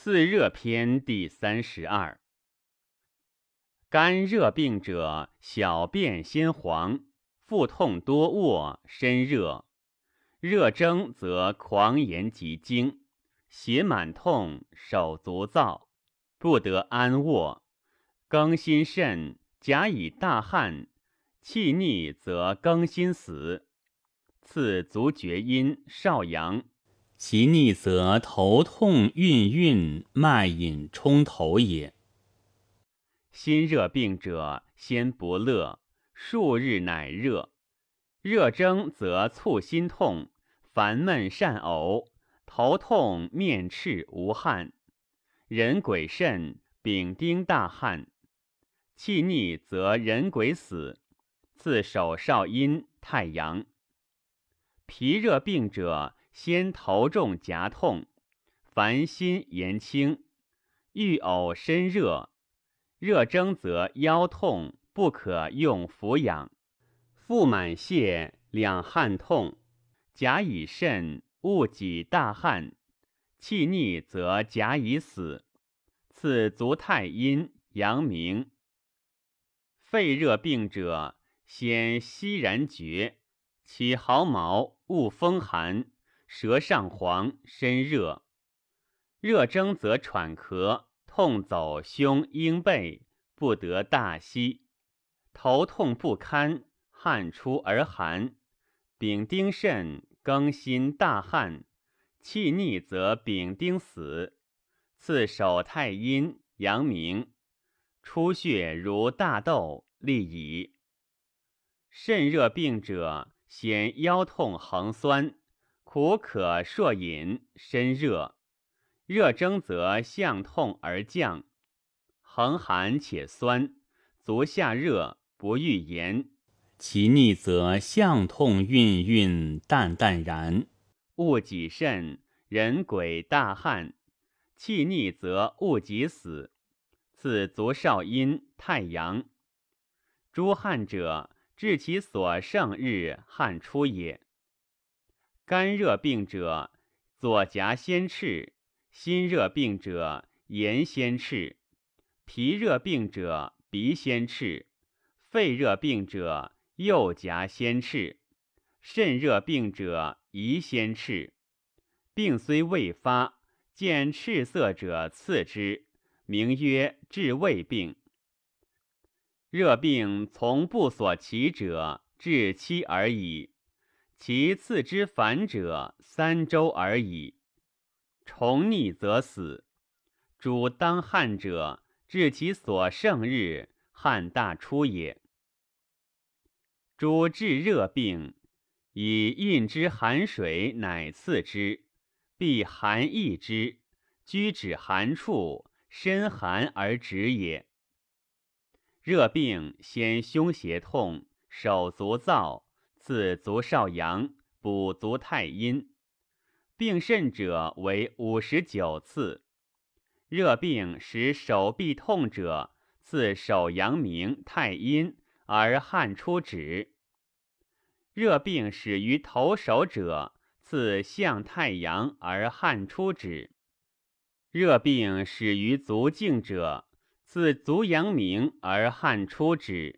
次热篇第三十二。肝热病者，小便先黄，腹痛多卧，身热，热蒸则狂言急惊，血满痛，手足燥，不得安卧，更心肾，甲以大汗，气逆则更心死。次足厥阴、少阳。其逆则头痛晕晕，脉饮冲头也。心热病者，先不乐，数日乃热，热蒸则促心痛，烦闷善呕，头痛面赤无汗，人鬼肾，丙丁大汗，气逆则人鬼死。次手少阴、太阳。脾热病者。先头重颊痛，烦心言轻，欲呕身热，热蒸则腰痛，不可用服养。腹满泻，两汗痛，甲乙肾，勿己大汗，气逆则甲乙死。此足太阴、阳明。肺热病者，先息然厥，起毫毛，勿风寒。舌上黄，身热，热蒸则喘咳，痛走胸阴背，不得大息，头痛不堪，汗出而寒。丙丁肾，更新大汗，气逆则丙丁死。次手太阴、阳明，出血如大豆，利矣。肾热病者，先腰痛横酸。苦可朔饮，身热，热蒸则项痛而降，横寒且酸，足下热，不欲言。其逆则项痛晕晕，淡淡然，勿己甚，人鬼大汗，气逆则勿己死。此足少阴、太阳。诸汗者，至其所胜日汗出也。肝热病者，左颊先赤；心热病者，言先赤；脾热病者，鼻先赤；肺热病者，右颊先赤；肾热病者，胰先赤。病虽未发，见赤色者刺之，名曰治胃病。热病从不所起者，治期而已。其次之反者，三周而已。重逆则死。主当汗者，至其所胜日，汗大出也。主治热病，以运之寒水，乃刺之，必寒易之，居止寒处，身寒而止也。热病先胸胁痛，手足燥。次足少阳，补足太阴。病甚者为五十九次。热病使手臂痛者，次手阳明、太阴而汗出止。热病始于头手者，次向太阳而汗出止。热病始于足胫者，次足阳明而汗出止。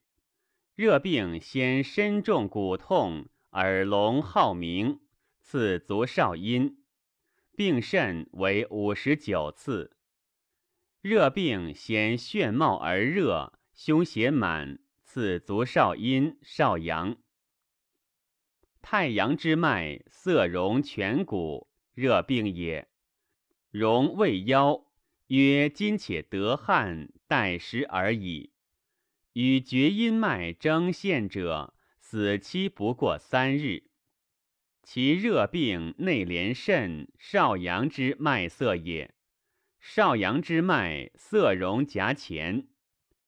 热病先身重骨痛，耳聋好鸣，次足少阴。病甚为五十九次。热病先眩冒而热，胸胁满，次足少阴、少阳。太阳之脉，色荣颧骨，热病也。荣未腰，曰今且得汗，待时而已。与厥阴脉争陷者，死期不过三日。其热病内连肾、少阳之脉色也。少阳之脉色荣颊前，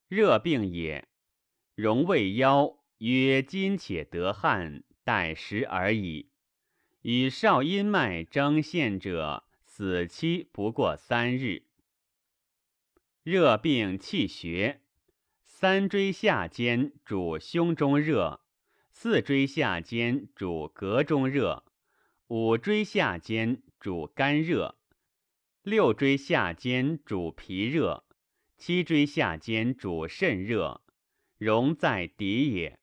热病也。荣未腰，曰今且得汗，待时而已。与少阴脉争陷者，死期不过三日。热病气血。三椎下间主胸中热，四椎下间主膈中热，五椎下间主肝热，六椎下间主脾热，七椎下间主肾热，容在底也。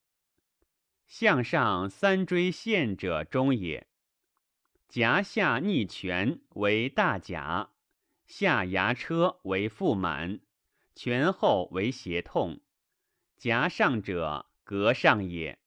向上三椎陷者中也。颊下逆泉为大甲，下牙车为腹满，泉后为胁痛。夹上者隔上也。